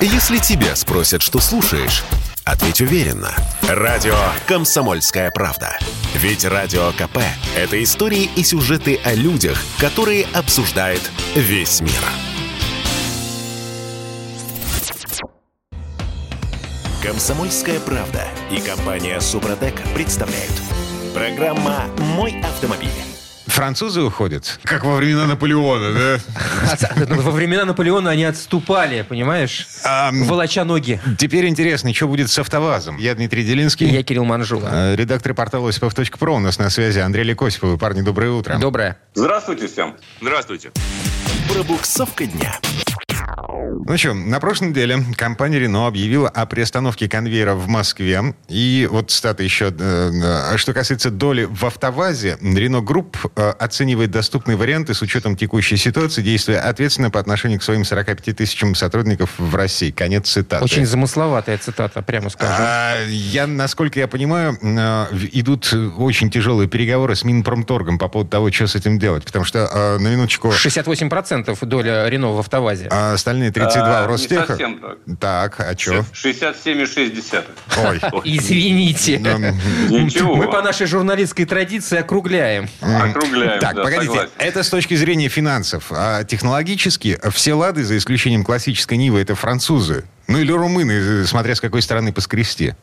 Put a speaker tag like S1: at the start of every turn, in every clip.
S1: Если тебя спросят, что слушаешь, ответь уверенно. Радио «Комсомольская правда». Ведь Радио КП – это истории и сюжеты о людях, которые обсуждает весь мир. «Комсомольская правда» и компания «Супротек» представляют. Программа «Мой автомобиль».
S2: Французы уходят, как во времена Наполеона, да?
S3: Во времена Наполеона они отступали, понимаешь? Волоча ноги.
S2: Теперь интересно, что будет с АвтоВАЗом. Я Дмитрий Делинский.
S3: Я Кирилл Манжула.
S2: Э, Редактор портала осипов.про у нас на связи. Андрей Лекосипов. Парни, доброе утро.
S3: Доброе.
S4: Здравствуйте всем.
S5: Здравствуйте.
S1: Пробуксовка дня.
S2: Ну что, на прошлой неделе компания Renault объявила о приостановке конвейера в Москве. И вот стата еще, э, э, что касается доли в АвтоВАЗе, Renault Group э, оценивает доступные варианты с учетом текущей ситуации, действуя ответственно по отношению к своим 45 тысячам сотрудников в России. Конец цитаты.
S3: Очень замысловатая цитата, прямо скажем.
S2: А, я, насколько я понимаю, э, идут очень тяжелые переговоры с Минпромторгом по поводу того, что с этим делать. Потому что, на минуточку...
S3: 68% доля Рено в АвтоВАЗе.
S2: А остальные 32
S4: А,
S2: у Ростеха.
S4: Не совсем так.
S2: Так, а что?
S4: 67,6.
S2: Ой.
S3: Извините.
S2: Ну,
S4: Ничего.
S3: Мы по нашей журналистской традиции округляем.
S4: Округляем.
S2: Так,
S4: да,
S2: погодите,
S4: согласен.
S2: это с точки зрения финансов. А технологически все лады, за исключением классической Нивы, это французы. Ну или румыны, смотря с какой стороны поскрести.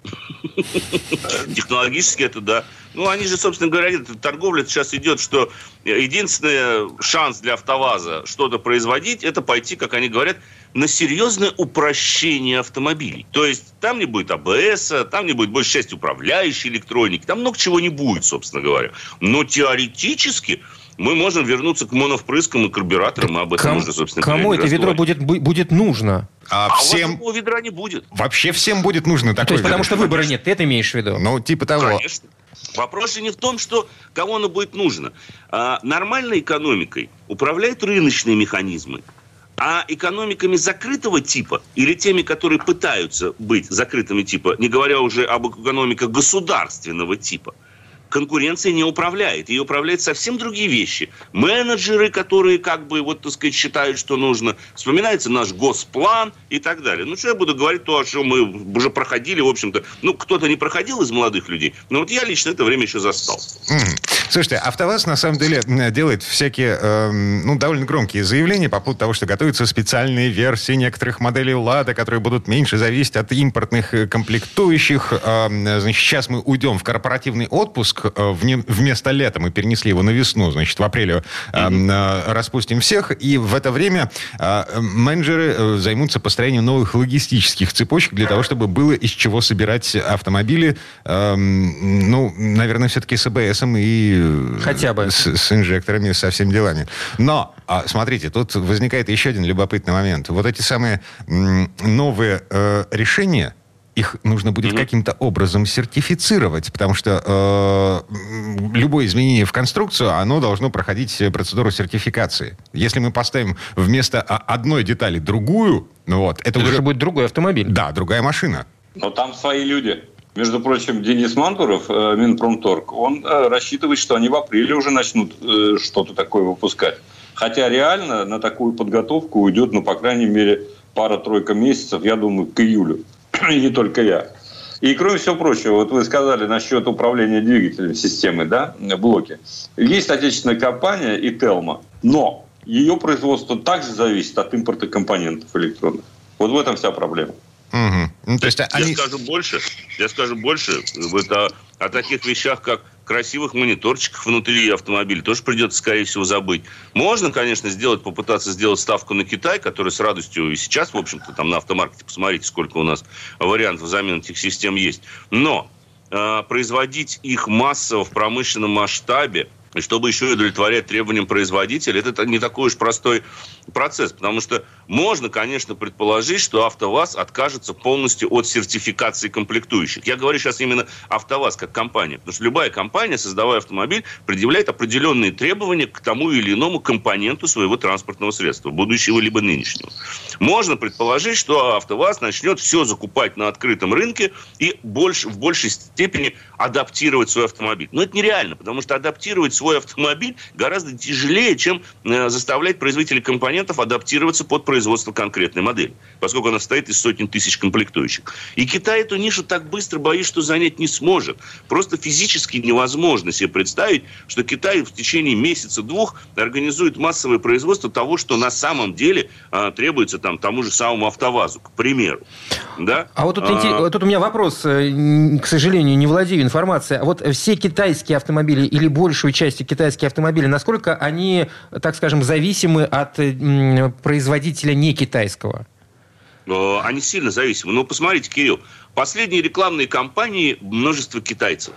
S5: Технологически это да. Ну, они же, собственно говоря, торговля сейчас идет, что единственный шанс для АвтоВАЗа что-то производить, это пойти, как они говорят, на серьезное упрощение автомобилей. То есть там не будет АБС, там не будет большей части управляющей электроники, там много чего не будет, собственно говоря. Но теоретически мы можем вернуться к моновпрыскам и карбюраторам, и об этом
S3: Ком-
S5: уже, собственно
S3: Кому это ведро будет, бу- будет нужно?
S2: А,
S5: А у вас
S2: всем,
S5: ведра не будет.
S2: вообще всем будет нужно
S3: То
S2: такое.
S3: есть потому что
S2: ведро.
S3: выбора нет, ты это имеешь в виду?
S2: Ну, типа того.
S5: Конечно. Вопрос же не в том, что кому оно будет нужно. А, нормальной экономикой управляют рыночные механизмы. А экономиками закрытого типа или теми, которые пытаются быть закрытыми типа, не говоря уже об экономиках государственного типа, конкуренция не управляет. Ее управляют совсем другие вещи. Менеджеры, которые как бы, вот, так сказать, считают, что нужно. Вспоминается наш госплан и так далее. Ну, что я буду говорить то, о чем мы уже проходили, в общем-то. Ну, кто-то не проходил из молодых людей, но вот я лично это время еще застал.
S2: Слушайте, АвтоВАЗ на самом деле м, делает всякие, эм, ну, довольно громкие заявления по поводу того, что готовятся специальные версии некоторых моделей «Лада», которые будут меньше зависеть от импортных э, комплектующих. Эм, Значит, сейчас мы уйдем в корпоративный отпуск. Э, Вместо лета мы перенесли его на весну. Значит, в апреле эм, э, распустим всех. И в это время э, менеджеры э, займутся построением новых логистических цепочек для того, чтобы было из чего собирать автомобили. Ну, наверное, все-таки с АБСом и... э,
S3: Хотя бы.
S2: С, с инжекторами, со всеми делами. Но, а, смотрите, тут возникает еще один любопытный момент. Вот эти самые новые э, решения, их нужно будет каким-то образом сертифицировать, потому что э, любое изменение в конструкцию, оно должно проходить э, процедуру сертификации. Если мы поставим вместо а, одной детали другую, ну вот, это,
S3: Это
S2: уже...
S3: уже будет другой автомобиль.
S2: Да, другая машина.
S4: Но там свои люди. Между прочим, Денис Мантуров, э, Минпромторг, он э, рассчитывает, что они в апреле уже начнут э, что-то такое выпускать. Хотя реально на такую подготовку уйдет, ну, по крайней мере, пара-тройка месяцев, я думаю, к июлю. И не только я. И кроме всего прочего, вот вы сказали насчет управления двигателем системы, да, блоки. Есть отечественная компания Ителма, но ее производство также зависит от импорта компонентов электронных. Вот в этом вся проблема.
S2: Мгм. Ну, то есть
S5: Я
S2: они...
S5: скажу больше, я скажу больше, вот о, о таких вещах, как красивых мониторчиках внутри автомобиля тоже придется, скорее всего, забыть. Можно, конечно, сделать, попытаться сделать ставку на Китай, который с радостью и сейчас, в общем-то, там на автомаркете, посмотрите, сколько у нас вариантов замены этих систем есть. Но э, производить их массово в промышленном масштабе, и чтобы еще и удовлетворять требованиям производителя, это не такой уж простой процесс. Потому что можно, конечно, предположить, что АвтоВАЗ откажется полностью от сертификации комплектующих. Я говорю сейчас именно АвтоВАЗ как компания. Потому что любая компания, создавая автомобиль, предъявляет определенные требования к тому или иному компоненту своего транспортного средства, будущего либо нынешнего. Можно предположить, что АвтоВАЗ начнет все закупать на открытом рынке и больше, в большей степени адаптировать свой автомобиль. Но это нереально, потому что адаптировать свой автомобиль гораздо тяжелее, чем э, заставлять производителей компонентов адаптироваться под производство конкретной модели, поскольку она состоит из сотен тысяч комплектующих. И Китай эту нишу так быстро, боюсь, что занять не сможет. Просто физически невозможно себе представить, что Китай в течение месяца-двух организует массовое производство того, что на самом деле а, требуется там, тому же самому АвтоВАЗу, к примеру. Да?
S3: А вот тут, а... тут у меня вопрос, э, к сожалению, не владею информацией. А вот все китайские автомобили или большую часть китайских автомобилей, насколько они, так скажем, зависимы от производителя не китайского?
S5: Э, они сильно зависимы. Но посмотрите, Кирилл, последние рекламные кампании множество китайцев.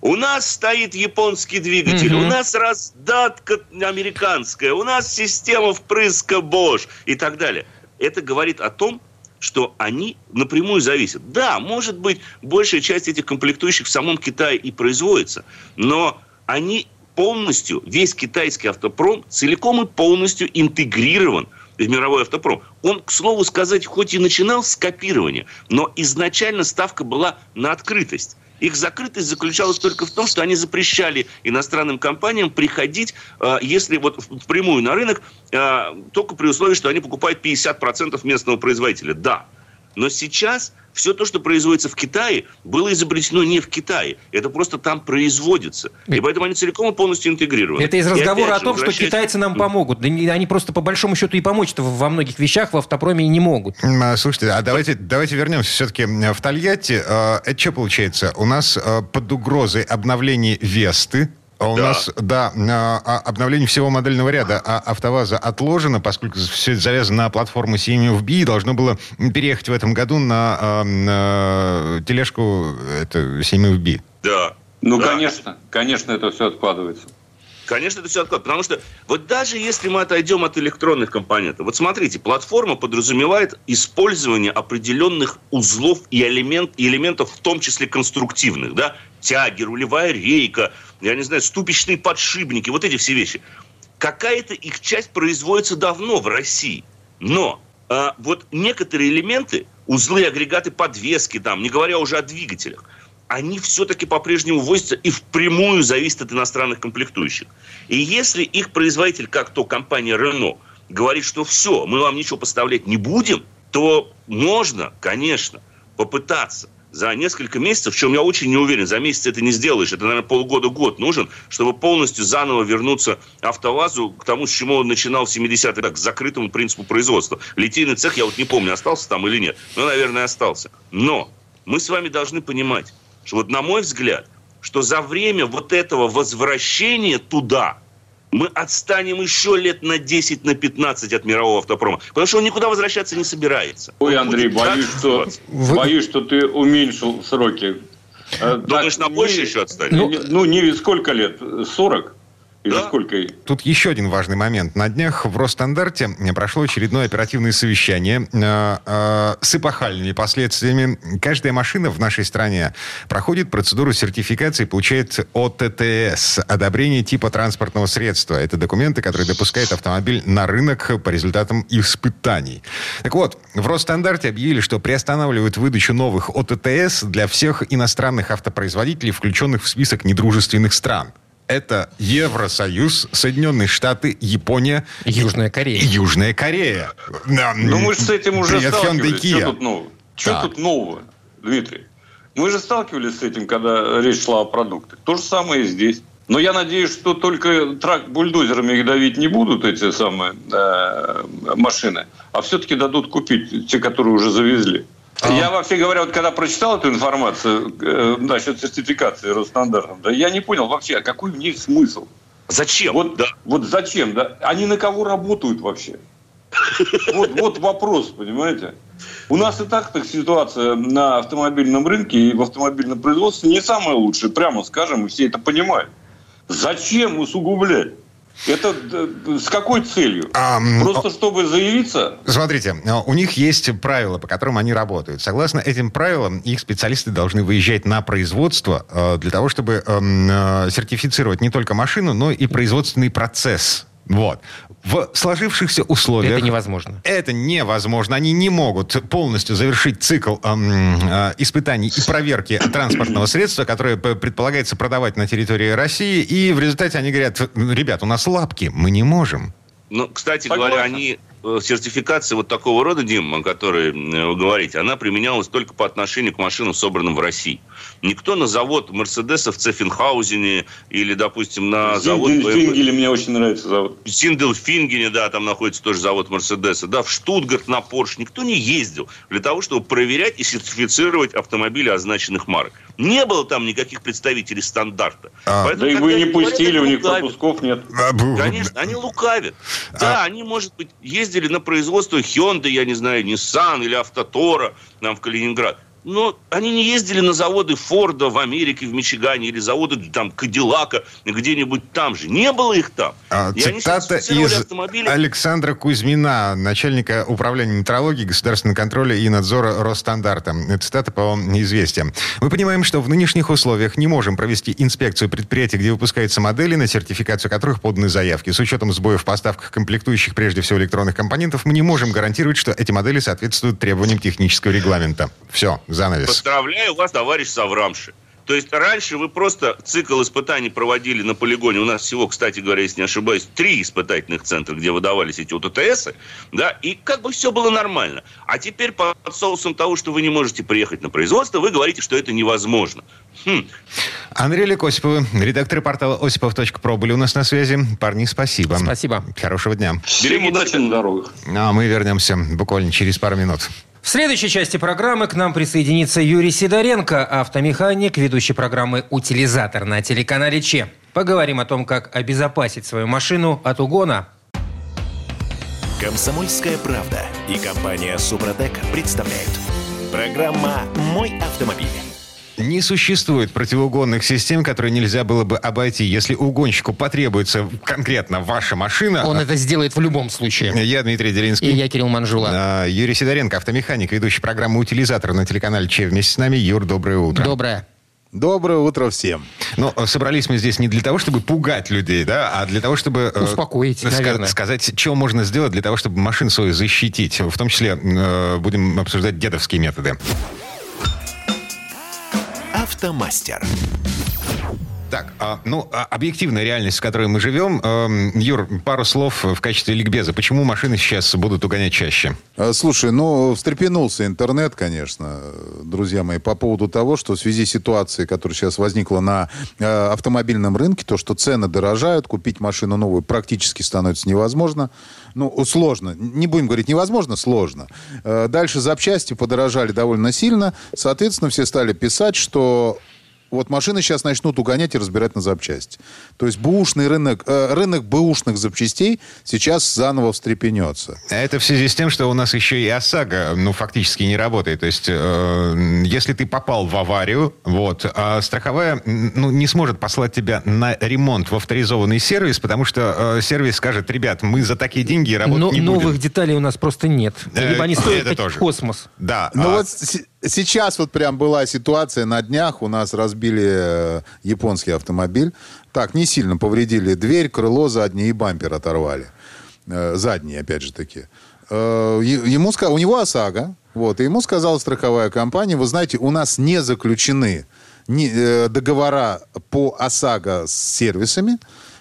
S5: У нас стоит японский двигатель, угу. у нас раздатка американская, у нас система впрыска Bosch и так далее. Это говорит о том, что они напрямую зависят. Да, может быть, большая часть этих комплектующих в самом Китае и производится, но они полностью, весь китайский автопром целиком и полностью интегрирован в мировой автопром. Он, к слову сказать, хоть и начинал с копирования, но изначально ставка была на открытость. Их закрытость заключалась только в том, что они запрещали иностранным компаниям приходить, э, если вот впрямую на рынок, э, только при условии, что они покупают 50% местного производителя. Да. Но сейчас все то, что производится в Китае, было изобретено не в Китае. Это просто там производится. И поэтому они целиком и полностью интегрированы.
S3: Это из разговора о том, что китайцы нам помогут. Да они просто по большому счету и помочь-то во многих вещах в автопроме не могут.
S2: А, слушайте, а давайте, давайте вернемся все-таки в Тольятти. А, это что получается? У нас а, под угрозой обновления Весты, у да. нас, да, а, обновление всего модельного ряда а АвтоВАЗа отложено, поскольку все это завязано на платформу CMFB и должно было переехать в этом году на, на тележку это, CMFB.
S4: Да. Ну, да. конечно, конечно, это все откладывается.
S5: Конечно, это все откладывается. Потому что вот даже если мы отойдем от электронных компонентов, вот смотрите, платформа подразумевает использование определенных узлов и, элемент, и элементов, в том числе конструктивных, да, тяги, рулевая рейка, я не знаю, ступичные подшипники, вот эти все вещи. Какая-то их часть производится давно в России. Но а, вот некоторые элементы, узлы, агрегаты подвески, там, не говоря уже о двигателях, они все-таки по-прежнему возятся и впрямую зависят от иностранных комплектующих. И если их производитель, как то компания Renault, говорит, что все, мы вам ничего поставлять не будем, то можно, конечно, попытаться за несколько месяцев, в чем я очень не уверен, за месяц это не сделаешь, это, наверное, полгода-год нужен, чтобы полностью заново вернуться АвтоВАЗу к тому, с чему он начинал в 70-е, так, к закрытому принципу производства. Литейный цех, я вот не помню, остался там или нет, но, наверное, остался. Но мы с вами должны понимать, что вот на мой взгляд, что за время вот этого возвращения туда мы отстанем еще лет на 10, на 15 от мирового автопрома. Потому что он никуда возвращаться не собирается.
S4: Ой, Андрей, боюсь, что, боюсь, что ты уменьшил сроки.
S5: Думаешь, так, на больше не, еще отстанет?
S4: Ну, ну, не сколько лет? 40? Или да. сколько?
S2: Тут еще один важный момент. На днях в Росстандарте прошло очередное оперативное совещание э, э, с эпохальными последствиями. Каждая машина в нашей стране проходит процедуру сертификации и получает ОТТС – одобрение типа транспортного средства. Это документы, которые допускают автомобиль на рынок по результатам испытаний. Так вот, в Росстандарте объявили, что приостанавливают выдачу новых ОТТС для всех иностранных автопроизводителей, включенных в список недружественных стран это Евросоюз, Соединенные Штаты, Япония.
S3: Южная Корея.
S2: Южная Корея.
S4: Ну, мы же с этим уже Привет, сталкивались. Что тут нового? Что да. тут нового, Дмитрий? Мы же сталкивались с этим, когда речь шла о продуктах. То же самое и здесь. Но я надеюсь, что только трак бульдозерами их давить не будут, эти самые э, машины, а все-таки дадут купить те, которые уже завезли. А... Я, вообще говоря, вот когда прочитал эту информацию э, насчет сертификации Росстандартом, да, я не понял вообще, а какой в ней смысл?
S5: Зачем?
S4: Вот, да. вот зачем, да? Они на кого работают вообще? Вот, вот вопрос, понимаете? У нас и так так ситуация на автомобильном рынке и в автомобильном производстве не самая лучшая, прямо скажем, и все это понимают. Зачем усугублять? Это э, с какой целью? А, Просто чтобы заявиться?
S2: Смотрите, у них есть правила, по которым они работают. Согласно этим правилам, их специалисты должны выезжать на производство э, для того, чтобы эм, э, сертифицировать не только машину, но и производственный процесс Вот. В сложившихся условиях...
S3: Это невозможно.
S2: Это невозможно. Они не могут полностью завершить цикл эм, э, испытаний и проверки транспортного средства, которое предполагается продавать на территории России. И в результате они говорят, ребят, у нас лапки, мы не можем.
S5: Ну, кстати Согласен. говоря, они Э, сертификация вот такого рода, Дим, о которой э, вы говорите, она применялась только по отношению к машинам, собранным в России. Никто на завод Мерседеса в Цефенхаузене или, допустим, на завод...
S4: Фингеле мне очень нравится завод.
S5: Зиндел в Фингене, да, там находится тоже завод Мерседеса. Да, в Штутгарт на Порш никто не ездил для того, чтобы проверять и сертифицировать автомобили означенных марок. Не было там никаких представителей стандарта.
S4: А. Поэтому, да и вы не пустили, у них пропусков нет.
S5: А, Конечно, они лукавят. Да, а. они, может быть, ездили ездили на производство Hyundai, я не знаю, Nissan или Автотора нам в Калининград но они не ездили на заводы Форда в Америке, в Мичигане, или заводы там Кадиллака где-нибудь там же. Не было их там.
S2: А, и цитата из автомобили... Александра Кузьмина, начальника управления метрологии, государственного контроля и надзора Росстандарта. Цитата по известиям. Мы понимаем, что в нынешних условиях не можем провести инспекцию предприятий, где выпускаются модели, на сертификацию которых поданы заявки. С учетом сбоев в поставках комплектующих, прежде всего, электронных компонентов, мы не можем гарантировать, что эти модели соответствуют требованиям технического регламента. Все занавес.
S5: Поздравляю вас, товарищ Саврамши. То есть раньше вы просто цикл испытаний проводили на полигоне. У нас всего, кстати говоря, если не ошибаюсь, три испытательных центра, где выдавались эти УТТСы, да, и как бы все было нормально. А теперь под соусом того, что вы не можете приехать на производство, вы говорите, что это невозможно.
S2: Хм. Андрей Лекосиповы, редактор портала осипов.про были у нас на связи. Парни, спасибо.
S3: Спасибо.
S2: Хорошего дня.
S4: Всем удачи на дорогах.
S2: А мы вернемся буквально через пару минут.
S3: В следующей части программы к нам присоединится Юрий Сидоренко, автомеханик, ведущий программы «Утилизатор» на телеканале ЧЕ. Поговорим о том, как обезопасить свою машину от угона.
S1: Комсомольская правда и компания «Супротек» представляют. Программа «Мой автомобиль».
S2: Не существует противоугонных систем, которые нельзя было бы обойти. Если угонщику потребуется конкретно ваша машина...
S3: Он это сделает в любом случае.
S2: Я Дмитрий Делинский.
S3: И я Кирилл Манжула.
S2: А, Юрий Сидоренко, автомеханик, ведущий программы «Утилизатор» на телеканале Че. Вместе с нами. Юр, доброе утро.
S3: Доброе.
S6: Доброе утро всем.
S2: Но ну, собрались мы здесь не для того, чтобы пугать людей, да, а для того, чтобы...
S3: Э, Успокоить, э, наверное.
S2: Сказать, что можно сделать для того, чтобы машину свою защитить. В том числе э, будем обсуждать дедовские методы.
S1: Автомастер.
S2: Так, а, ну, а, объективная реальность, в которой мы живем. Э, Юр, пару слов в качестве ликбеза. Почему машины сейчас будут угонять чаще?
S6: А, слушай, ну, встрепенулся интернет, конечно, друзья мои, по поводу того, что в связи с ситуацией, которая сейчас возникла на э, автомобильном рынке, то, что цены дорожают, купить машину новую практически становится невозможно. Ну, сложно. Не будем говорить невозможно, сложно. Э, дальше запчасти подорожали довольно сильно. Соответственно, все стали писать, что вот машины сейчас начнут угонять и разбирать на запчасти. То есть бэушный рынок, э, рынок бэушных запчастей сейчас заново встрепенется.
S2: А это в связи с тем, что у нас еще и ОСАГО, ну, фактически не работает. То есть, э, если ты попал в аварию, вот, а страховая, ну, не сможет послать тебя на ремонт в авторизованный сервис, потому что э, сервис скажет, ребят, мы за такие деньги работать Но, не
S3: будем. Новых деталей у нас просто нет. Э, Либо они стоят это тоже. космос.
S6: Да. Но а... вот сейчас вот прям была ситуация на днях, у нас разбили э, японский автомобиль. Так, не сильно повредили дверь, крыло заднее и бампер оторвали. Э, задние, опять же таки. Э, ему, у него ОСАГО, вот, и ему сказала страховая компания, вы знаете, у нас не заключены договора по ОСАГО с сервисами,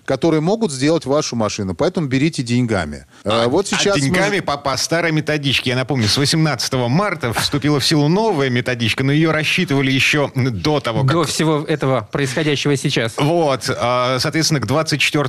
S6: которые могут сделать вашу машину. Поэтому берите деньгами.
S2: А, а вот сейчас а деньгами мы... по, по старой методичке. Я напомню, с 18 марта вступила в силу новая методичка, но ее рассчитывали еще до того,
S3: как... До всего этого происходящего сейчас.
S2: Вот. А, соответственно, к 24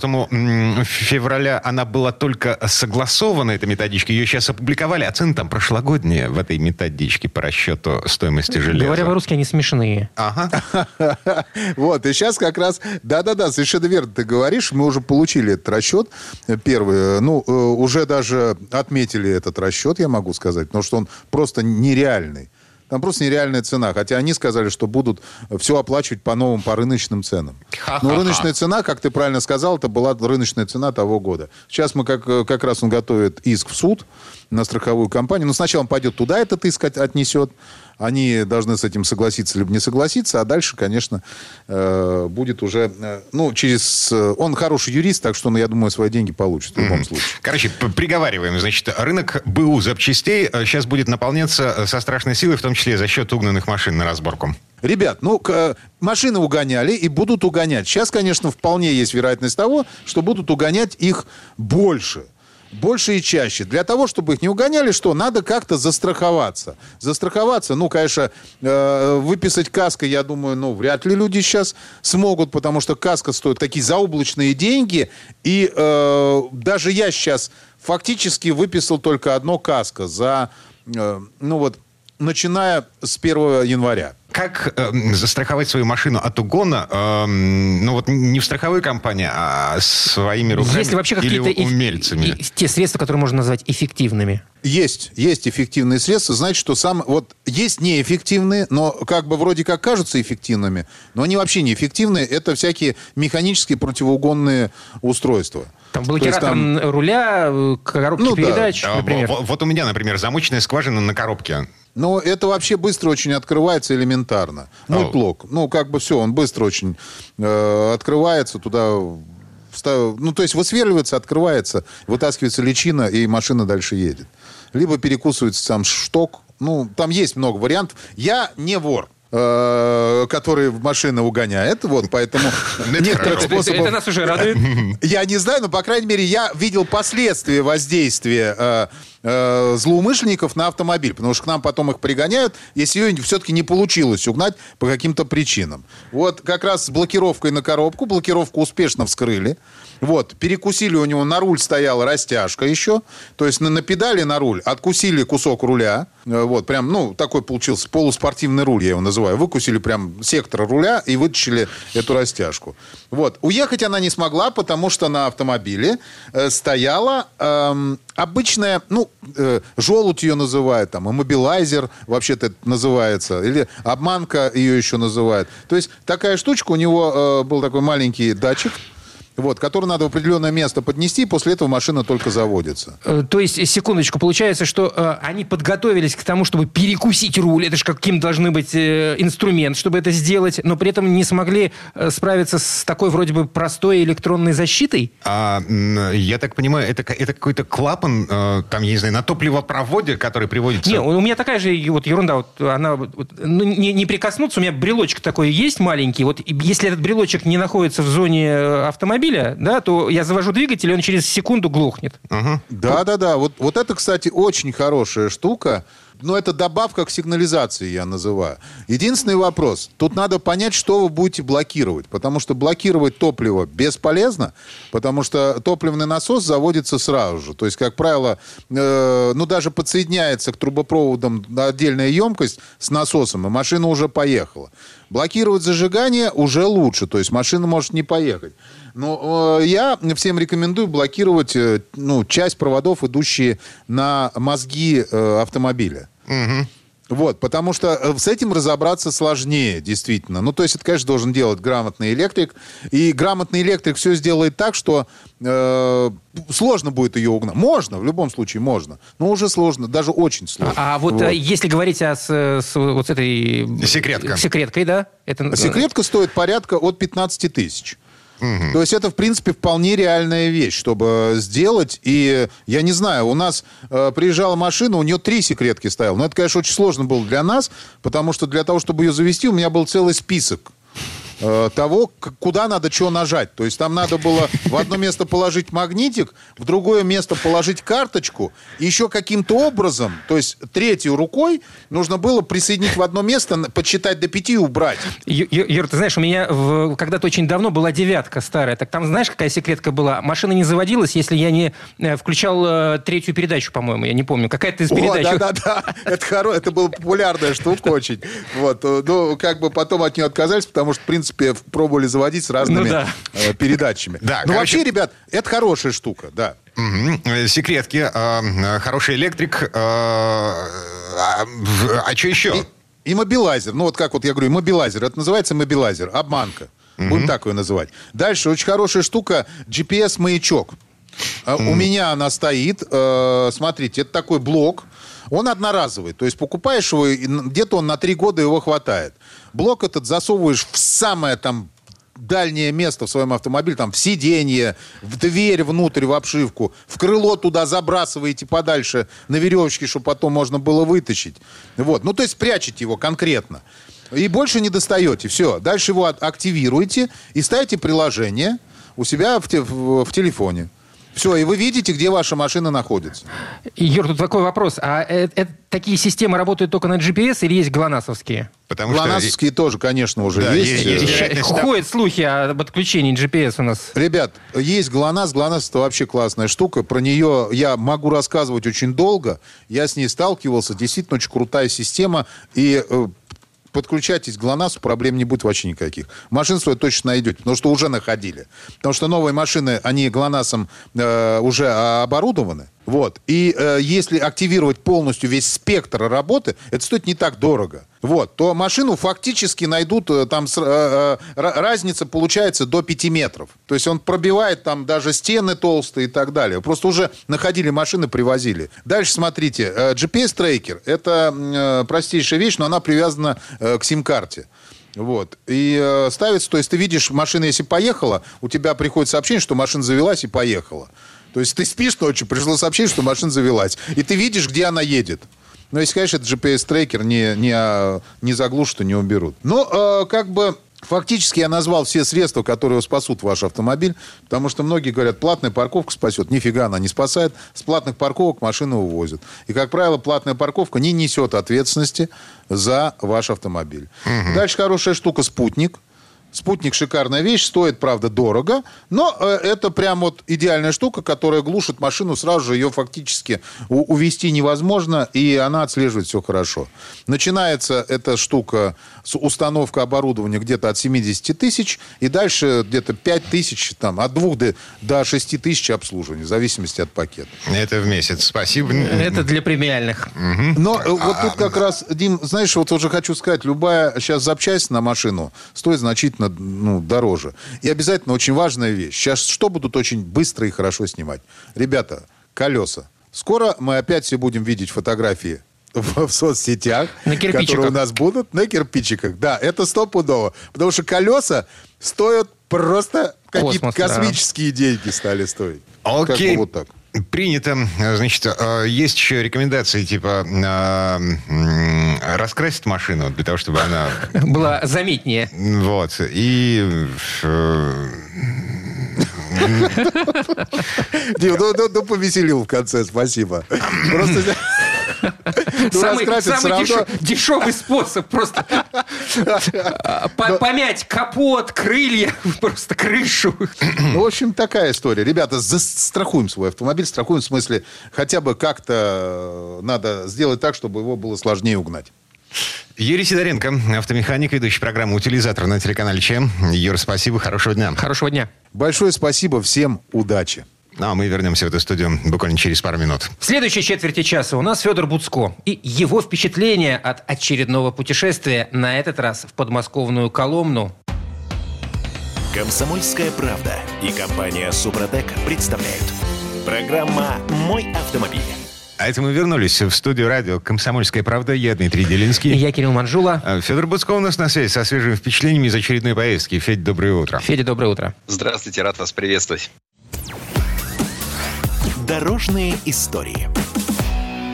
S2: февраля она была только согласована, эта методичка. Ее сейчас опубликовали, а цены там прошлогодние в этой методичке по расчету стоимости железа.
S3: Говоря по-русски, они смешные.
S2: Ага.
S6: Вот, и сейчас как раз... Да-да-да, совершенно верно ты говоришь мы уже получили этот расчет э, первый. Ну, э, уже даже отметили этот расчет, я могу сказать, потому что он просто нереальный. Там просто нереальная цена. Хотя они сказали, что будут все оплачивать по новым, по рыночным ценам. Но рыночная цена, как ты правильно сказал, это была рыночная цена того года. Сейчас мы как, э, как раз он готовит иск в суд на страховую компанию. Но сначала он пойдет туда, этот иск отнесет. Они должны с этим согласиться либо не согласиться, а дальше, конечно, э, будет уже, э, ну, через... э, Он хороший юрист, так что, ну, я думаю, свои деньги получит в любом случае.
S2: Короче, приговариваем. Значит, рынок БУ запчастей сейчас будет наполняться со страшной силой, в том числе за счет угнанных машин на разборку.
S6: Ребят, ну, к- машины угоняли и будут угонять. Сейчас, конечно, вполне есть вероятность того, что будут угонять их больше. Больше и чаще. Для того, чтобы их не угоняли, что? Надо как-то застраховаться. Застраховаться, ну, конечно, э, выписать каско, я думаю, ну, вряд ли люди сейчас смогут, потому что каска стоит такие заоблачные деньги. И э, даже я сейчас фактически выписал только одно каско за, э, ну, вот, начиная с 1 января.
S2: Как эм, застраховать свою машину от угона, эм, ну вот не в страховой компании, а своими руками
S3: Есть ли вообще
S2: или умельцами?
S3: и- те средства, которые можно назвать эффективными?
S6: Есть, есть эффективные средства. Значит, что сам... Вот есть неэффективные, но как бы вроде как кажутся эффективными, но они вообще неэффективные. Это всякие механические противоугонные устройства.
S3: Там блокиратор
S6: там-
S3: руля, э, коробки
S6: Ну да.
S3: передач,
S2: А,
S3: например.
S2: во- Вот у меня, например, замочная скважина на коробке.
S6: Но это вообще быстро очень открывается элементарно. Mul-T-Lock. Ну, как бы все, он быстро очень э, открывается, туда... Ну, то есть высверливается, открывается, вытаскивается личина, и машина дальше едет. Либо перекусывается сам шток. Ну, там есть много вариантов. Я не вор э, который в машины угоняет, вот, поэтому
S2: Это
S6: некоторых способов...
S3: это нас уже радует.
S6: Я не знаю, но, по крайней мере, я видел последствия воздействия э, э, злоумышленников на автомобиль, потому что к нам потом их пригоняют, если ее все-таки не получилось угнать по каким-то причинам. Вот как раз с блокировкой на коробку, блокировку успешно вскрыли, вот, перекусили у него, на руль стояла растяжка еще, то есть на, на педали на руль откусили кусок руля, вот, прям, ну, такой получился полуспортивный руль, я его называю, выкусили прям сектор руля и вытащили эту растяжку. Вот, уехать она не смогла, потому что на автомобиле э, стояла эм, обычная, ну, э, желудь ее называют, там, иммобилайзер вообще-то это называется, или обманка ее еще называют. То есть такая штучка, у него э, был такой маленький датчик, вот, который надо в определенное место поднести, и после этого машина только заводится.
S3: Э, То есть, секундочку, получается, что э, они подготовились к тому, чтобы перекусить руль. Это же каким должны быть э, инструмент, чтобы это сделать, но при этом не смогли э, справиться с такой вроде бы простой электронной защитой.
S2: А, я так понимаю, это, это какой-то клапан, э, там, я не знаю, на топливопроводе, который приводится...
S3: Не, у меня такая же вот ерунда. Вот она, вот, ну, не, не прикоснуться, у меня брелочек такой есть маленький. Вот если этот брелочек не находится в зоне э, автомобиля, да, то я завожу двигатель, и он через секунду глохнет.
S2: Ага.
S6: Да, да, да. Вот, вот это, кстати, очень хорошая штука. Но это добавка к сигнализации, я называю. Единственный вопрос. Тут надо понять, что вы будете блокировать. Потому что блокировать топливо бесполезно, потому что топливный насос заводится сразу же. То есть, как правило, э, ну, даже подсоединяется к трубопроводам на отдельная емкость с насосом, и машина уже поехала. Блокировать зажигание уже лучше, то есть машина может не поехать. Но э, я всем рекомендую блокировать э, ну, часть проводов, идущие на мозги э, автомобиля. Вот, потому что э, с этим разобраться сложнее, действительно. Ну, то есть это, конечно, должен делать грамотный электрик. И грамотный электрик все сделает так, что э, сложно будет ее угнать. Можно, в любом случае можно. Но уже сложно, даже очень сложно.
S3: А, а вот, э, если говорить о, с, с вот с этой...
S2: Секретка.
S3: Секреткой, да? Это,
S6: Секретка стоит порядка от 15 тысяч. То есть это, в принципе, вполне реальная вещь, чтобы сделать. И я не знаю, у нас э, приезжала машина, у нее три секретки стоял. Но это, конечно, очень сложно было для нас, потому что для того, чтобы ее завести, у меня был целый список э, того, куда надо что нажать. То есть там надо было в одно место положить магнитик, в другое место положить карточку, и еще каким-то образом, то есть третью рукой, нужно было присоединить в одно место, подсчитать до пяти и убрать.
S3: Ю- Юр, ты знаешь, у меня в- когда-то очень давно была девятка старая. Так там знаешь, какая секретка была? Машина не заводилась, если я не э, включал э, третью передачу, по-моему. Я не помню. Какая-то из
S6: О,
S3: передач.
S6: да-да-да, это, хоро... это была популярная штука очень. Вот, ну, как бы потом от нее отказались, потому что, в принципе, пробовали заводить с разными
S3: Ну да.
S6: э, передачами.
S2: Да,
S6: ну,
S2: короче-
S6: вообще, ребят, это хорошая штука, да.
S2: Э, Секретки, э, э, хороший электрик. э, А, а что еще?
S6: И мобилайзер. Ну, вот как вот я говорю, мобилайзер. Это называется мобилайзер. Обманка. Будем так ее называть. Дальше очень хорошая штука GPS-маячок. А, У меня она стоит. Э, Смотрите, это такой блок. Он одноразовый, то есть покупаешь его, и где-то он на три года его хватает. Блок этот засовываешь в самое там дальнее место в своем автомобиле, там, в сиденье, в дверь внутрь, в обшивку, в крыло туда забрасываете подальше на веревочке, чтобы потом можно было вытащить. Вот. Ну, то есть прячете его конкретно. И больше не достаете. Все. Дальше его активируете и ставите приложение у себя в, те- в- в телефоне. Все, и вы видите, где ваша машина находится.
S3: Юр, тут такой вопрос. А э- э- такие системы работают только на GPS или есть ГЛОНАССовские?
S2: Потому что...
S6: ГЛОНАССовские тоже, конечно, уже
S2: Да,
S6: есть.
S2: есть, есть. Вероятность
S3: Ходят слухи об отключении GPS у нас.
S6: Ребят, есть ГЛОНАСС. ГЛОНАСС это вообще классная штука. Про нее я могу рассказывать очень долго. Я с ней сталкивался. Действительно очень крутая система. И э, подключайтесь к ГЛОНАССу, проблем не будет вообще никаких. Машин свою точно найдете, потому что уже находили. Потому что новые машины, они ГЛОНАССом э, уже оборудованы. Вот. И э, если активировать полностью весь спектр работы, это стоит не так дорого. Вот. То машину фактически найдут, э, там э, э, ра- разница получается до 5 метров. То есть он пробивает там даже стены толстые и так далее. Просто уже находили машины, привозили. Дальше смотрите. GPS-трекер – это простейшая вещь, но она привязана к сим-карте. Вот. И э, ставится, то есть ты видишь, машина, если поехала, у тебя приходит сообщение, что машина завелась и поехала. То есть ты спишь ночью, пришло сообщение, что машина завелась. И ты видишь, где она едет. Но если, конечно, этот GPS-трекер не, не, а, не заглушат и не уберут. Но э, как бы фактически я назвал все средства, которые спасут ваш автомобиль, потому что многие говорят, платная парковка спасет. Нифига она не спасает. С платных парковок машину увозят. И, как правило, платная парковка не несет ответственности за ваш автомобиль. Дальше хорошая штука «Спутник». Спутник шикарная вещь, стоит, правда, дорого, но э, это прям вот идеальная штука, которая глушит машину, сразу же ее фактически увести невозможно, и она отслеживает все хорошо. Начинается эта штука установка оборудования где-то от 70 тысяч, и дальше где-то 5 тысяч, там, от 2 до, до 6 тысяч обслуживания, в зависимости от пакета.
S2: Это в месяц. Спасибо.
S3: Это для премиальных.
S6: Но э, вот тут как раз, Дим, знаешь, вот уже хочу сказать, любая сейчас запчасть на машину стоит значительно ну, дороже. И обязательно очень важная вещь. Сейчас что будут очень быстро и хорошо снимать? Ребята, колеса. Скоро мы опять все будем видеть фотографии в, в соцсетях,
S3: На кирпичиках.
S6: которые у нас будут на кирпичиках. Да, это стопудово. Потому что колеса стоят просто какие-то
S3: Космос, да.
S6: космические деньги стали стоить. Как
S2: Окей.
S6: бы вот так.
S2: Принято. Значит, э, есть еще рекомендации, типа, э, м, раскрасить машину для того, чтобы она...
S3: Было заметнее.
S2: Вот. И... э,
S6: Дим, ну, ну, ну, повеселил в конце, спасибо. Просто... Ну,
S3: самый дешевый способ просто по- помять капот, крылья, просто крышу.
S6: Ну, в общем, такая история. Ребята, застрахуем свой автомобиль. Страхуем в смысле, хотя бы как-то э, надо сделать так, чтобы его было сложнее угнать.
S2: Юрий Сидоренко, автомеханик, ведущий программу «Утилизатор» на телеканале ЧЕМ. Юр, спасибо, хорошего дня.
S3: Хорошего дня.
S6: Большое спасибо, всем удачи.
S2: Ну, а мы вернемся в эту студию буквально через пару минут.
S3: В следующей четверти часа у нас Федор Буцко и его впечатления от очередного путешествия, на этот раз в подмосковную Коломну.
S1: Комсомольская правда и компания Супротек представляют. Программа «Мой автомобиль».
S2: А это мы вернулись в студию радио «Комсомольская правда». Я Дмитрий Делинский.
S3: Я Кирилл Манжула.
S2: А, Федор Буцко у нас на связи со свежими впечатлениями из очередной поездки. Федь, доброе утро.
S3: Федя, доброе утро.
S7: Здравствуйте, рад вас приветствовать.
S1: Дорожные истории.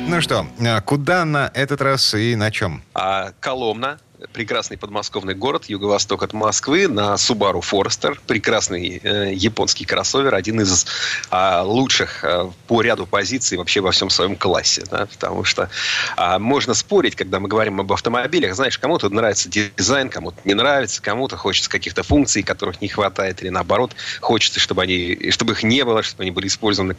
S2: Ну что, а, куда на этот раз и на чем?
S7: А Коломна, прекрасный подмосковный город, юго-восток от Москвы, на Subaru Forester, прекрасный э, японский кроссовер, один из а, лучших а, по ряду позиций вообще во всем своем классе, да, потому что а, можно спорить, когда мы говорим об автомобилях, знаешь, кому-то нравится дизайн, кому-то не нравится, кому-то хочется каких-то функций, которых не хватает, или наоборот, хочется, чтобы они, чтобы их не было, чтобы они были использованы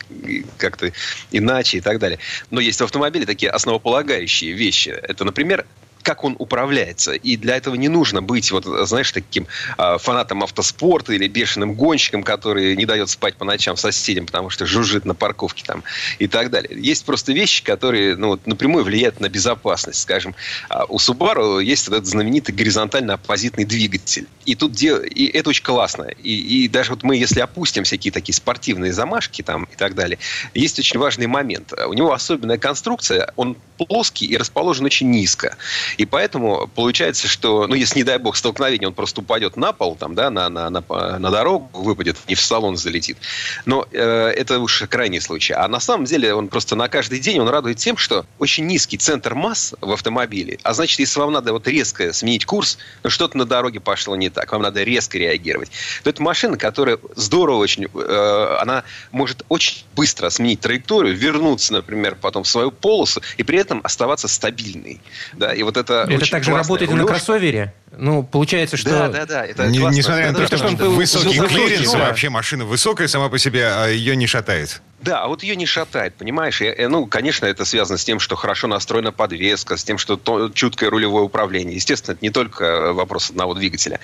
S7: как-то иначе и так далее. Но есть в автомобиле такие основополагающие вещи. Это, например, как он управляется. И для этого не нужно быть, вот, знаешь, таким э, фанатом автоспорта или бешеным гонщиком, который не дает спать по ночам соседям, потому что жужжит на парковке там и так далее. Есть просто вещи, которые ну, вот, напрямую влияют на безопасность. Скажем, э, у Subaru есть этот знаменитый горизонтально-оппозитный двигатель. И тут де... и это очень классно. И, и даже вот мы, если опустим всякие такие спортивные замашки там и так далее, есть очень важный момент. У него особенная конструкция, он плоский и расположен очень низко. И поэтому получается, что, ну, если, не дай бог, столкновение, он просто упадет на пол, там, да, на, на, на, на дорогу, выпадет, не в салон залетит. Но э, это уж крайний случай. А на самом деле он просто на каждый день, он радует тем, что очень низкий центр масс в автомобиле. А значит, если вам надо вот резко сменить курс, ну, что-то на дороге пошло не так, вам надо резко реагировать, то это машина, которая здорово очень, э, она может очень быстро сменить траекторию, вернуться, например, потом в свою полосу, и при этом оставаться стабильной. Да, и вот это
S3: Это также работает и на кроссовере? Ну, получается, что...
S7: Да, да, да. Это
S2: Не-
S7: классно.
S2: несмотря на то,
S7: Это
S2: что
S7: что
S2: там высокий
S3: высокий,
S2: клиренс,
S3: да.
S2: вообще машина высокая сама по себе, а ее не шатает.
S7: Да, а вот ее не шатает, понимаешь? И, э, ну, конечно, это связано с тем, что хорошо настроена подвеска, с тем, что то- чуткое рулевое управление. Естественно, это не только э, вопрос одного двигателя.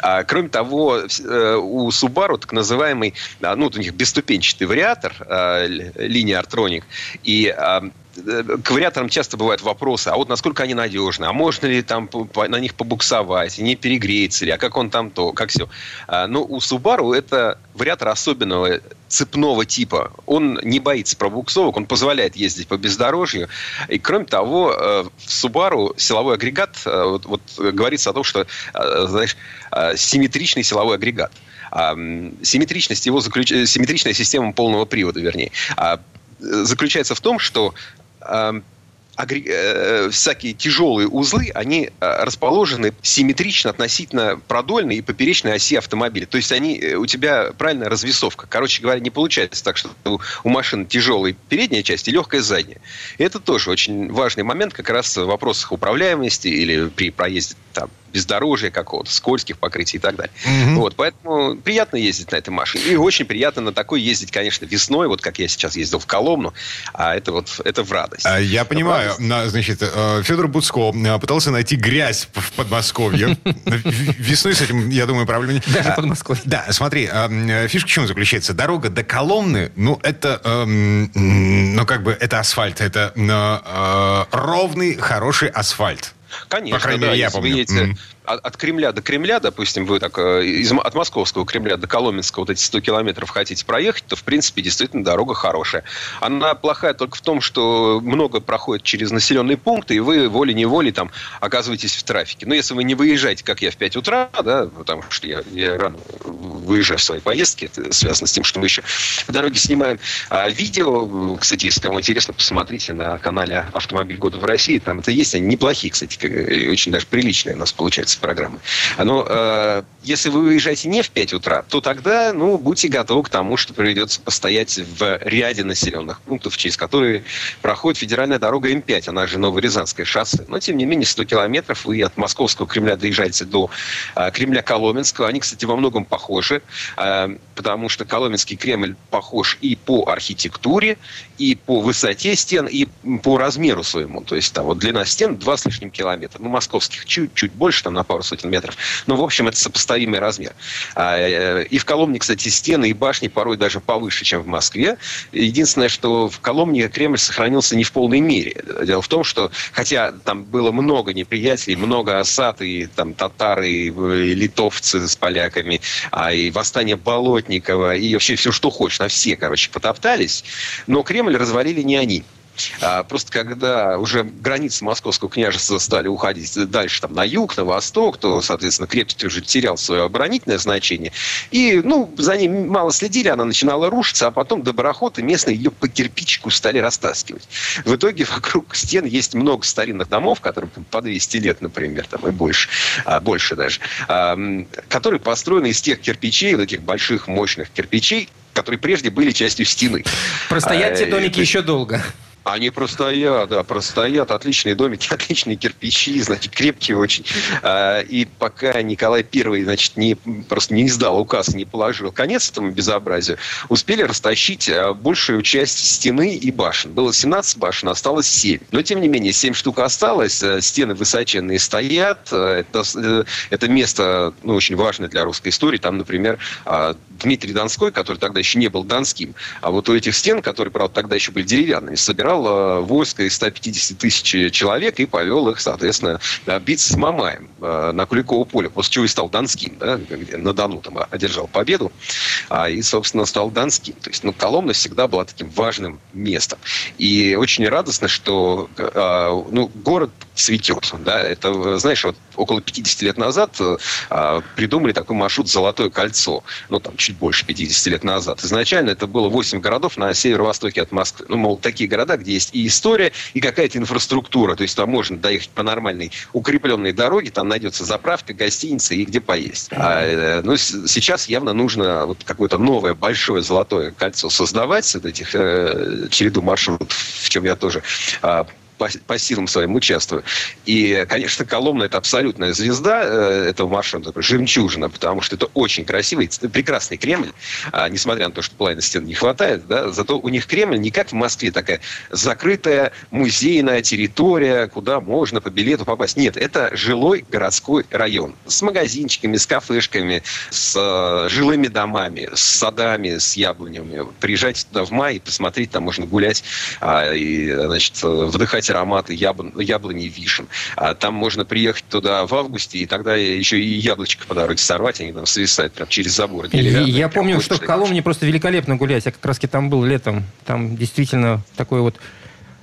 S7: А, кроме того, э, у Subaru так называемый, а, ну, вот у них бесступенчатый вариатор, а, линия Artronic, и к вариаторам часто бывают вопросы, а вот насколько они надежны, а можно ли там на них побуксовать, не перегреется ли, а как он там то, как все. Но у Subaru это вариатор особенного цепного типа. Он не боится пробуксовок, он позволяет ездить по бездорожью. И кроме того, э, в Subaru силовой агрегат, э, вот, вот говорится о том, что, э, знаешь, э, симметричный силовой агрегат. А, Симметричность его заключ... э, симметричная система полного привода, вернее, а, э, заключается в том, что а, э, всякие тяжелые узлы, они э, расположены симметрично относительно продольной и поперечной оси автомобиля. То есть они, э, у тебя правильная развесовка. Короче говоря, не получается так, что у, машины тяжелая передняя часть и легкая задняя. Это тоже очень важный момент как раз в вопросах управляемости или при проезде там, бездорожья какого-то, скользких покрытий и так далее. Вот, поэтому приятно ездить на этой машине. И очень приятно на такой ездить, конечно, весной, вот как я сейчас ездил в Коломну, а это вот, это в радость.
S2: А, Я понимаю,
S7: радость.
S2: на- значит, э, Федор Буцко э, пытался найти грязь в Подмосковье. В- Весной с этим, я думаю, проблем нет.
S3: Даже
S2: А,
S3: под Москвой.
S2: Да, смотри, м, фишка в чем заключается? Дорога до Коломны, ну, это, ну, как бы, это асфальт, это э, э, ровный, хороший асфальт.
S7: Конечно,
S2: По крайней
S7: да,
S2: мере, я
S7: если
S2: помню.
S7: едете
S2: Мгм.
S7: От, Кремля до Кремля, допустим, вы так э, из, от московского Кремля до Коломенского вот эти 100 километров хотите проехать, то, в принципе, действительно дорога хорошая. Она плохая только в том, что много проходит через населенные пункты, и вы волей-неволей там оказываетесь в трафике. Но если вы не выезжаете, как я, в 5 утра, да, потому что я, я рано выезжаю в свои поездки, это связано с тем, что мы еще в дороге снимаем а, видео. Кстати, если кому интересно, посмотрите на канале «Автомобиль года в России». Там это есть, они неплохие, кстати, и очень даже приличные у нас получаются программы. Но э, если вы выезжаете не в 5 утра, то тогда, ну, будьте готовы к тому, что придется постоять в ряде населенных пунктов, через которые проходит федеральная дорога М5, она же Новорязанское шоссе. Но, тем не менее, 100 километров вы от московского Кремля доезжаете до э, Кремля Коломенского. Они, кстати, во многом похожи, э, потому что Коломенский Кремль похож и по архитектуре, и по высоте стен, и по размеру своему. То есть там вот длина стен 2 с лишним километра. Ну, московских чуть-чуть больше, там на пару сотен метров. Но, в общем, это сопоставимый размер. А, э, И в Коломне, кстати, стены и башни порой даже повыше, чем в Москве. Единственное, что в Коломне Кремль сохранился не в полной мере. Дело в том, что, хотя там было много неприятелей, много осад, и там татары, и, и литовцы с поляками, а и восстание Болотникова, и вообще все, что хочешь, на все, короче, потоптались. Но Кремль развалили не они. А, Просто когда уже границы Московского княжества стали уходить дальше там, на юг, на восток, то, соответственно, крепость уже терял свое оборонительное значение. И, ну, за ней мало следили, она начинала рушиться, а потом доброходы местные ее по кирпичику стали растаскивать. В итоге вокруг стен есть много старинных домов, которым там, по 200 лет, например, там, и больше, а, больше даже, а, которые построены из тех кирпичей, вот таких больших, мощных кирпичей, которые прежде были частью стены.
S3: Простоят те
S7: А,
S3: домики
S7: то есть-
S3: еще долго.
S7: Они простоят, да, простоят. Отличные домики, отличные кирпичи, значит, крепкие очень. А, и пока Николай Первый, значит, не, просто не издал указ, не положил конец этому безобразию, успели растащить а, большую часть стены и башен. Было 17 башен, осталось 7. Но, тем не менее, 7 штук осталось. Э, стены высоченные стоят. Это, э, это место ну, очень важное для русской истории. Там, например, а, Дмитрий Донской, который тогда еще не был донским, а вот у этих стен, которые, правда, тогда еще были деревянными, собирал э, войско из 150 тысяч человек и повел их, соответственно, биться с Мамаем э, на Куликово поле, после чего и стал донским, да, где на Дону там одержал победу, а, и, собственно, стал донским. То есть, ну, Коломна всегда была таким важным местом. И очень радостно, что э, ну, город цветет. Да? Это, знаешь, вот около 50 лет назад а, придумали такой маршрут «Золотое кольцо». Ну, там, чуть больше 50 лет назад. Изначально это было 8 городов на северо-востоке от Москвы. Ну, мол, такие города, где есть и история, и какая-то инфраструктура. То есть там можно доехать по нормальной укрепленной дороге, там найдется заправка, гостиница и где поесть. А, э, ну, сейчас явно нужно вот какое-то новое большое золотое кольцо создавать, с этих э, череду маршрутов, в чем я тоже э, по, по силам своим участвую. И, конечно, Коломна – это абсолютная звезда э, этого маршрута, жемчужина, потому что это очень красивый, прекрасный Кремль, а, несмотря на то, что половины стен не хватает, да, зато у них Кремль не как в Москве, такая закрытая музейная территория, куда можно по билету попасть. Нет, это жилой городской район с магазинчиками, с кафешками, с э, жилыми домами, с садами, с яблонями. Приезжайте туда в мае, посмотреть, там можно гулять а, и, значит, вдыхать ароматы ябл... яблони и вишен. А там можно приехать туда в августе, и тогда еще и яблочко по дороге сорвать, они там свисают прям через забор.
S3: Я помню, что в Коломне просто великолепно гулять. Я как раз там был летом. Там действительно такое вот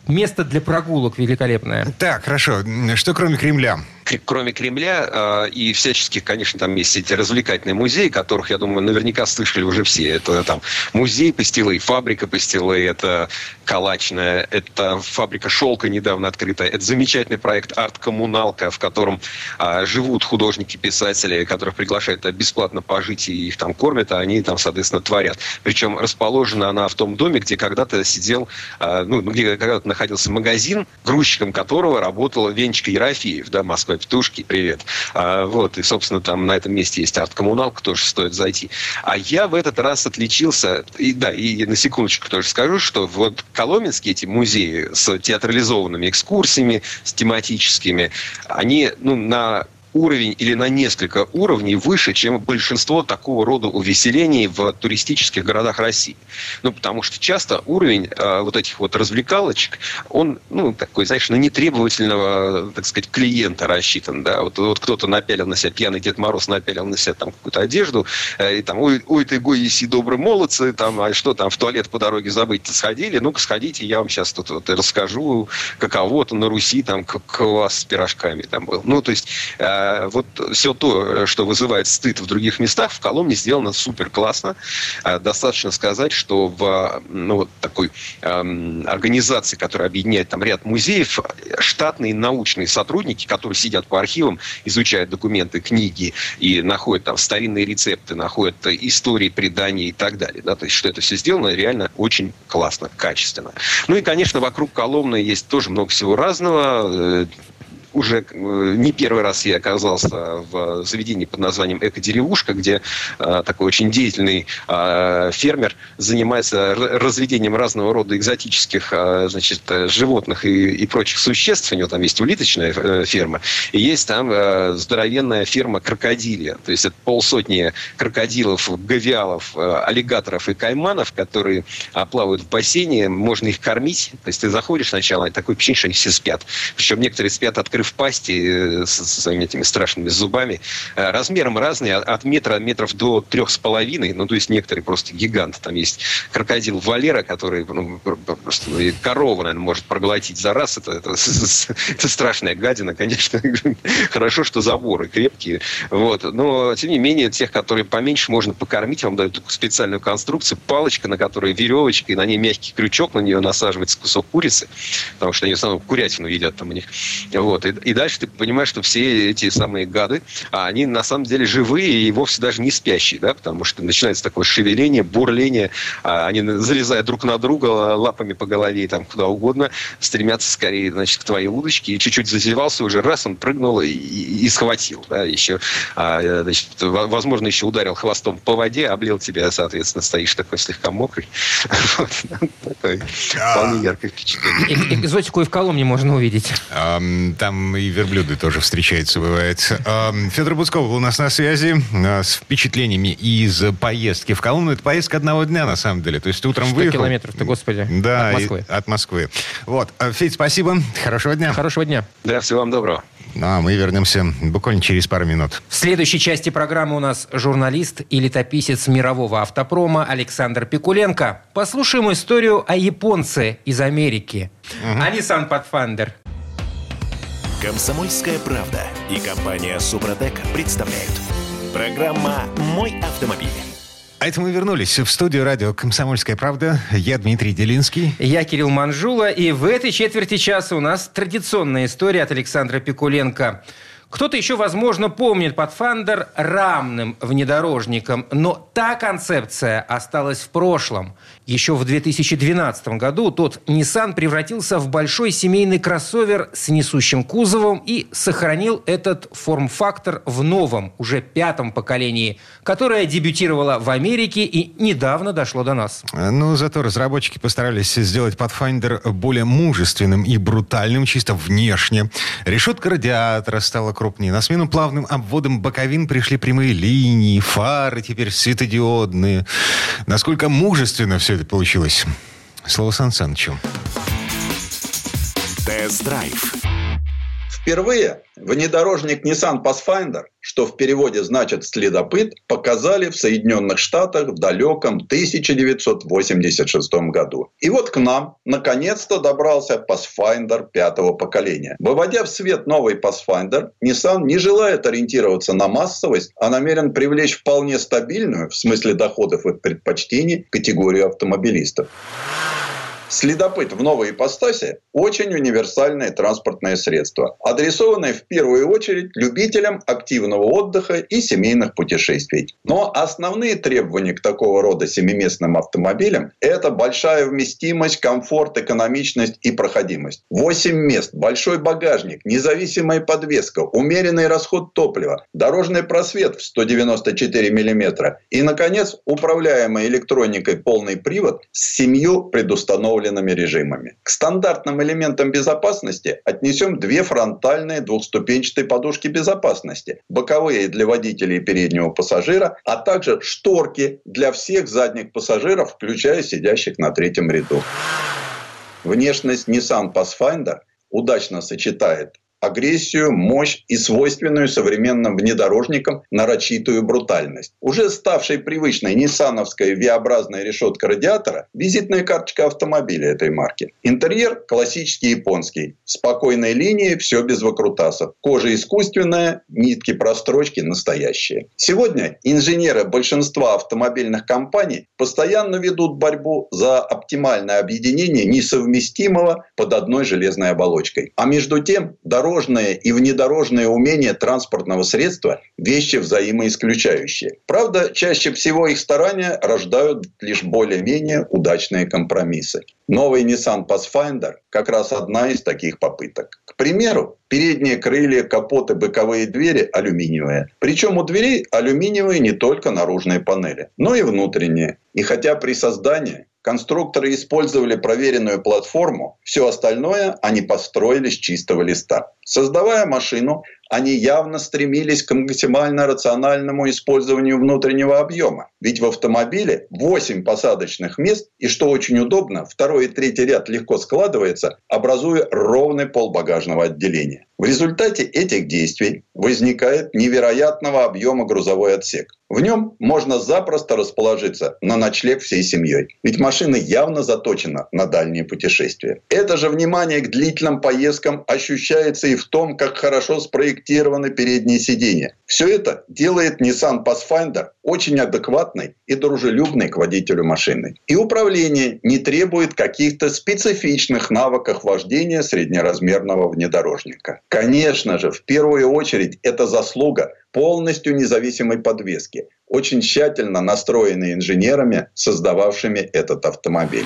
S3: место для прогулок великолепное.
S2: Так, хорошо. Что кроме Кремля?
S7: Кроме Кремля э, и всяческих, конечно, там есть эти развлекательные музеи, которых, я думаю, наверняка слышали уже все. Это там музей пастилы, фабрика пастилы, это калачная, это фабрика шелка недавно открытая, это замечательный проект «Арт-коммуналка», в котором э, живут художники-писатели, которых приглашают бесплатно пожить и их там кормят, а они там, соответственно, творят. Причем расположена она в том доме, где когда-то сидел, э, ну, где когда-то находился магазин, грузчиком которого работал Венчик Ерофеев, да, Москва Петушки, привет. А, вот, и, собственно, там на этом месте есть арт-коммуналка, тоже стоит зайти. А я в этот раз отличился, и да, и на секундочку тоже скажу, что вот коломенские эти музеи с театрализованными экскурсиями, с тематическими, они, ну, на уровень или на несколько уровней выше, чем большинство такого рода увеселений в туристических городах России. Ну, потому что часто уровень э, вот этих вот развлекалочек, он, ну, такой, знаешь, на нетребовательного, так сказать, клиента рассчитан, да. Вот, вот кто-то напялил на себя, пьяный Дед Мороз напялил на себя там какую-то одежду, э, и там, ой, ой ты гой, еси добрые молодцы, там, а что там, в туалет по дороге забыть-то сходили, ну-ка сходите, я вам сейчас тут вот расскажу, каково-то на Руси, там, как у вас с пирожками там был. Ну, то есть, э, а, вот все то, что вызывает стыд в других местах, в Коломне сделано супер классно. А, достаточно сказать, что в ну, вот такой эм, организации, которая объединяет там ряд музеев, штатные научные сотрудники, которые сидят по архивам, изучают документы, книги и находят там старинные рецепты, находят истории, предания и так далее. Да? То есть, что это все сделано реально очень классно, качественно. Ну и, конечно, вокруг Коломны есть тоже много всего разного. Уже э, не первый раз я оказался в заведении под названием «Эко-деревушка», где э, такой очень деятельный э, фермер занимается разведением разного рода экзотических значит, животных и, и прочих существ. У него там есть улиточная ферма, и есть там здоровенная ферма крокодилья. То есть это полсотни крокодилов, гавиалов, аллигаторов и кайманов, которые плавают в бассейне, можно их кормить. То есть ты заходишь сначала, и такой ощущение, что они все спят. Причем некоторые спят открыто в пасти э, с, с своими этими страшными зубами. Э, размером разные, от метра метров до трех с половиной. Ну, то есть некоторые просто гиганты. Там есть крокодил Валера, который ну, просто корова, наверное, может проглотить за раз. Это, это, это страшная гадина, конечно. Хорошо, что заборы крепкие. Вот. Но, тем не менее, тех, которые поменьше, можно покормить. Вам дают специальную конструкцию, палочка, на которой веревочка, и на ней мягкий крючок, на нее насаживается кусок курицы, потому что они в основном курятину едят там у них. Вот. И и дальше ты понимаешь, что все эти самые гады, а они на самом деле живые и вовсе даже не спящие, да, потому что начинается такое шевеление, бурление, а они залезают друг на друга лапами по голове и там куда угодно, стремятся скорее, значит, к твоей удочке, и чуть-чуть зазевался, уже раз он прыгнул и, и, и схватил, да, еще, а, значит, возможно, еще ударил хвостом по воде, облил тебя, соответственно, стоишь такой слегка мокрый. Такое вполне яркое впечатление.
S3: Экзотику и в Коломне можно увидеть.
S2: Там и верблюды тоже встречаются, бывает. Федор Буцков был у нас на связи а, с впечатлениями из поездки в Коломну. Это поездка одного дня, на самом деле. То есть утром выехал...
S3: километров-то, господи,
S2: да, от Москвы. от Москвы. Вот. А, Федь, спасибо. Хорошего дня.
S3: Хорошего дня.
S7: Да, всего вам доброго.
S2: Ну, а мы вернемся буквально через пару минут.
S3: В следующей части программы у нас журналист и летописец мирового автопрома Александр Пикуленко. Послушаем историю о японце из Америки. Угу. А Nissan Pathfinder.
S1: Комсомольская правда и компания Супротек представляют. Программа «Мой автомобиль».
S2: А это мы вернулись в студию радио «Комсомольская правда». Я Дмитрий Делинский.
S3: Я Кирилл Манжула. И в этой четверти часа у нас традиционная история от Александра Пикуленко – кто-то еще, возможно, помнит Pathfinder рамным внедорожником, но та концепция осталась в прошлом. Еще в 2012 году тот Nissan превратился в большой семейный кроссовер с несущим кузовом и сохранил этот форм-фактор в новом, уже пятом поколении, которое дебютировало в Америке и недавно дошло до нас.
S2: Ну, зато разработчики постарались сделать Pathfinder более мужественным и брутальным чисто внешне. Решетка радиатора стала крупнее. На смену плавным обводам боковин пришли прямые линии, фары теперь светодиодные. Насколько мужественно все это получилось? Слово Сан Санычу.
S1: Тест-драйв.
S8: Впервые внедорожник Nissan Pathfinder, что в переводе значит «следопыт», показали в Соединенных Штатах в далеком 1986 году. И вот к нам наконец-то добрался Pathfinder пятого поколения. Выводя в свет новый Pathfinder, Nissan не желает ориентироваться на массовость, а намерен привлечь вполне стабильную, в смысле доходов и предпочтений, категорию автомобилистов. Следопыт в новой ипостаси – очень универсальное транспортное средство, адресованное в первую очередь любителям активного отдыха и семейных путешествий. Но основные требования к такого рода семиместным автомобилям – это большая вместимость, комфорт, экономичность и проходимость. 8 мест, большой багажник, независимая подвеска, умеренный расход топлива, дорожный просвет в 194 мм и, наконец, управляемый электроникой полный привод с семью предустановленными установленными режимами. К стандартным элементам безопасности отнесем две фронтальные двухступенчатые подушки безопасности, боковые для водителя и переднего пассажира, а также шторки для всех задних пассажиров, включая сидящих на третьем ряду. Внешность Nissan Pathfinder удачно сочетает агрессию, мощь и свойственную современным внедорожникам нарочитую брутальность. Уже ставшей привычной ниссановская V-образная решетка радиатора – визитная карточка автомобиля этой марки. Интерьер классический японский. Спокойной линии, все без выкрутасов. Кожа искусственная, нитки прострочки настоящие. Сегодня инженеры большинства автомобильных компаний постоянно ведут борьбу за оптимальное объединение несовместимого под одной железной оболочкой. А между тем, дорога дорожное и внедорожное умение транспортного средства – вещи взаимоисключающие. Правда, чаще всего их старания рождают лишь более-менее удачные компромиссы. Новый Nissan Pathfinder – как раз одна из таких попыток. К примеру, передние крылья, капоты, боковые двери алюминиевые. Причем у дверей алюминиевые не только наружные панели, но и внутренние. И хотя при создании Конструкторы использовали проверенную платформу, все остальное они построили с чистого листа. Создавая машину, они явно стремились к максимально рациональному использованию внутреннего объема. Ведь в автомобиле 8 посадочных мест, и что очень удобно, второй и третий ряд легко складывается, образуя ровный пол багажного отделения. В результате этих действий возникает невероятного объема грузовой отсек. В нем можно запросто расположиться на ночлег всей семьей. Ведь машина явно заточена на дальние путешествия. Это же внимание к длительным поездкам ощущается и в том, как хорошо спроектированы передние сиденья. Все это делает Nissan Pathfinder очень адекватной и дружелюбной к водителю машины. И управление не требует каких-то специфичных навыков вождения среднеразмерного внедорожника. Конечно же, в первую очередь это заслуга полностью независимой подвески, очень тщательно настроенной инженерами, создававшими этот автомобиль.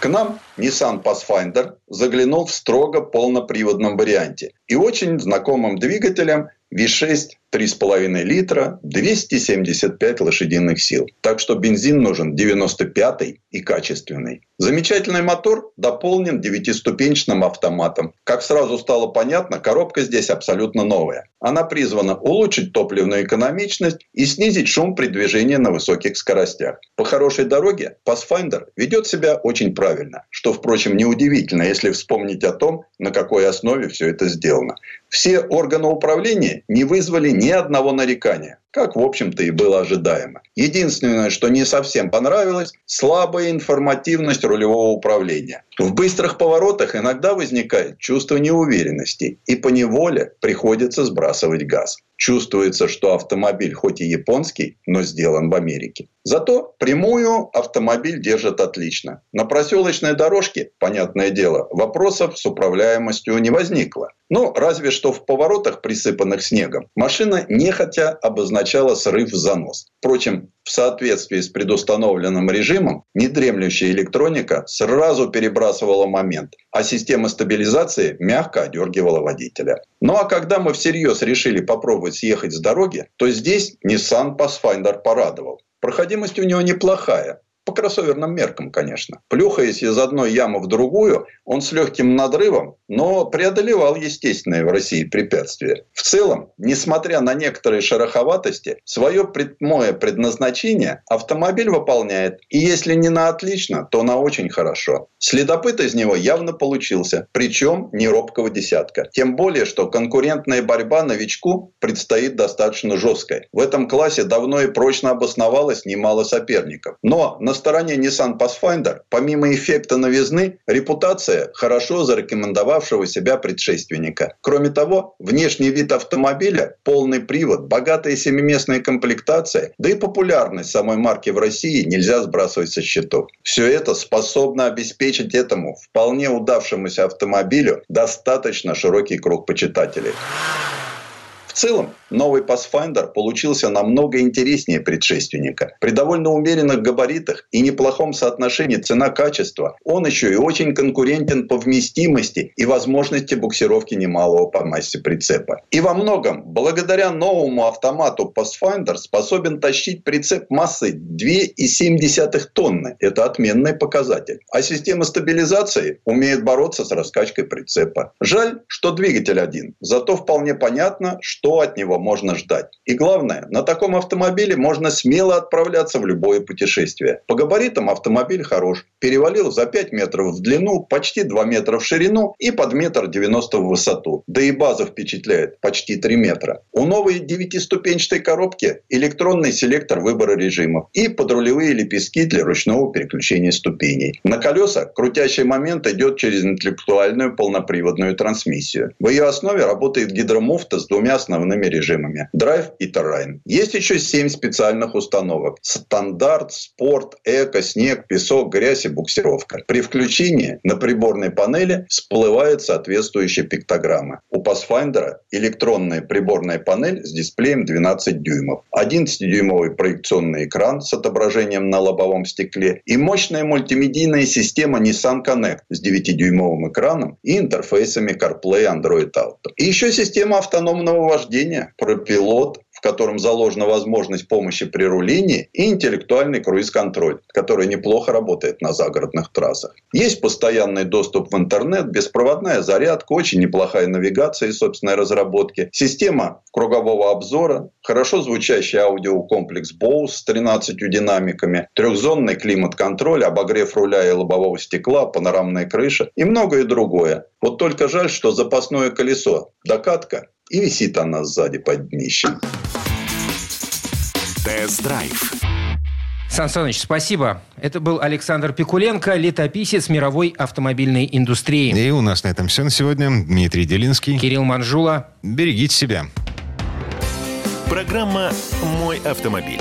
S8: К нам Nissan Pathfinder заглянул в строго полноприводном варианте и очень знакомым двигателем V6 3,5 литра, 275 лошадиных сил. Так что бензин нужен 95 и качественный. Замечательный мотор дополнен девятиступенчатым автоматом. Как сразу стало понятно, коробка здесь абсолютно новая. Она призвана улучшить топливную экономичность и снизить шум при движении на высоких скоростях. По хорошей дороге Pathfinder ведет себя очень правильно, что, впрочем, неудивительно, если вспомнить о том, на какой основе все это сделано. Все органы управления не вызвали ни одного нарекания как, в общем-то, и было ожидаемо. Единственное, что не совсем понравилось – слабая информативность рулевого управления. В быстрых поворотах иногда возникает чувство неуверенности, и по неволе приходится сбрасывать газ. Чувствуется, что автомобиль хоть и японский, но сделан в Америке. Зато прямую автомобиль держит отлично. На проселочной дорожке, понятное дело, вопросов с управляемостью не возникло. Ну, разве что в поворотах, присыпанных снегом, машина нехотя обозначала срыв занос. Впрочем, в соответствии с предустановленным режимом, недремлющая электроника сразу перебрасывала момент, а система стабилизации мягко одергивала водителя. Ну а когда мы всерьез решили попробовать съехать с дороги, то здесь Nissan Pathfinder порадовал. Проходимость у него неплохая, по кроссоверным меркам, конечно. Плюхаясь из одной ямы в другую, он с легким надрывом, но преодолевал естественные в России препятствия. В целом, несмотря на некоторые шероховатости, свое прямое предназначение автомобиль выполняет. И если не на отлично, то на очень хорошо. Следопыт из него явно получился, причем не робкого десятка. Тем более, что конкурентная борьба новичку предстоит достаточно жесткая. В этом классе давно и прочно обосновалось немало соперников. Но на стороне Nissan Pathfinder, помимо эффекта новизны, репутация хорошо зарекомендовавшего себя предшественника. Кроме того, внешний вид автомобиля, полный привод, богатая семиместная комплектация, да и популярность самой марки в России нельзя сбрасывать со счетов. Все это способно обеспечить этому вполне удавшемуся автомобилю достаточно широкий круг почитателей целом новый Pathfinder получился намного интереснее предшественника. При довольно умеренных габаритах и неплохом соотношении цена-качество он еще и очень конкурентен по вместимости и возможности буксировки немалого по массе прицепа. И во многом, благодаря новому автомату Pathfinder способен тащить прицеп массой 2,7 тонны. Это отменный показатель. А система стабилизации умеет бороться с раскачкой прицепа. Жаль, что двигатель один. Зато вполне понятно, что от него можно ждать. И главное, на таком автомобиле можно смело отправляться в любое путешествие. По габаритам автомобиль хорош. Перевалил за 5 метров в длину, почти 2 метра в ширину и под метр 90 в высоту. Да и база впечатляет, почти 3 метра. У новой девятиступенчатой коробки электронный селектор выбора режимов и подрулевые лепестки для ручного переключения ступеней. На колеса крутящий момент идет через интеллектуальную полноприводную трансмиссию. В ее основе работает гидромуфта с двумя основными основными режимами. Драйв и Terrain. Есть еще 7 специальных установок. Стандарт, спорт, эко, снег, песок, грязь и буксировка. При включении на приборной панели всплывает соответствующая пиктограмма. У Pathfinder электронная приборная панель с дисплеем 12 дюймов. 11-дюймовый проекционный экран с отображением на лобовом стекле и мощная мультимедийная система Nissan Connect с 9-дюймовым экраном и интерфейсами CarPlay Android Auto. И еще система автономного вождения вождения, пропилот, в котором заложена возможность помощи при рулении, и интеллектуальный круиз-контроль, который неплохо работает на загородных трассах. Есть постоянный доступ в интернет, беспроводная зарядка, очень неплохая навигация и собственной разработки, система кругового обзора, хорошо звучащий аудиокомплекс Bose с 13 динамиками, трехзонный климат-контроль, обогрев руля и лобового стекла, панорамная крыша и многое другое. Вот только жаль, что запасное колесо, докатка и висит она сзади под днищем.
S1: Тест-драйв.
S3: Сан Саныч, спасибо. Это был Александр Пикуленко, летописец мировой автомобильной индустрии.
S2: И у нас на этом все на сегодня. Дмитрий Делинский.
S3: Кирилл Манжула.
S2: Берегите себя.
S1: Программа «Мой автомобиль».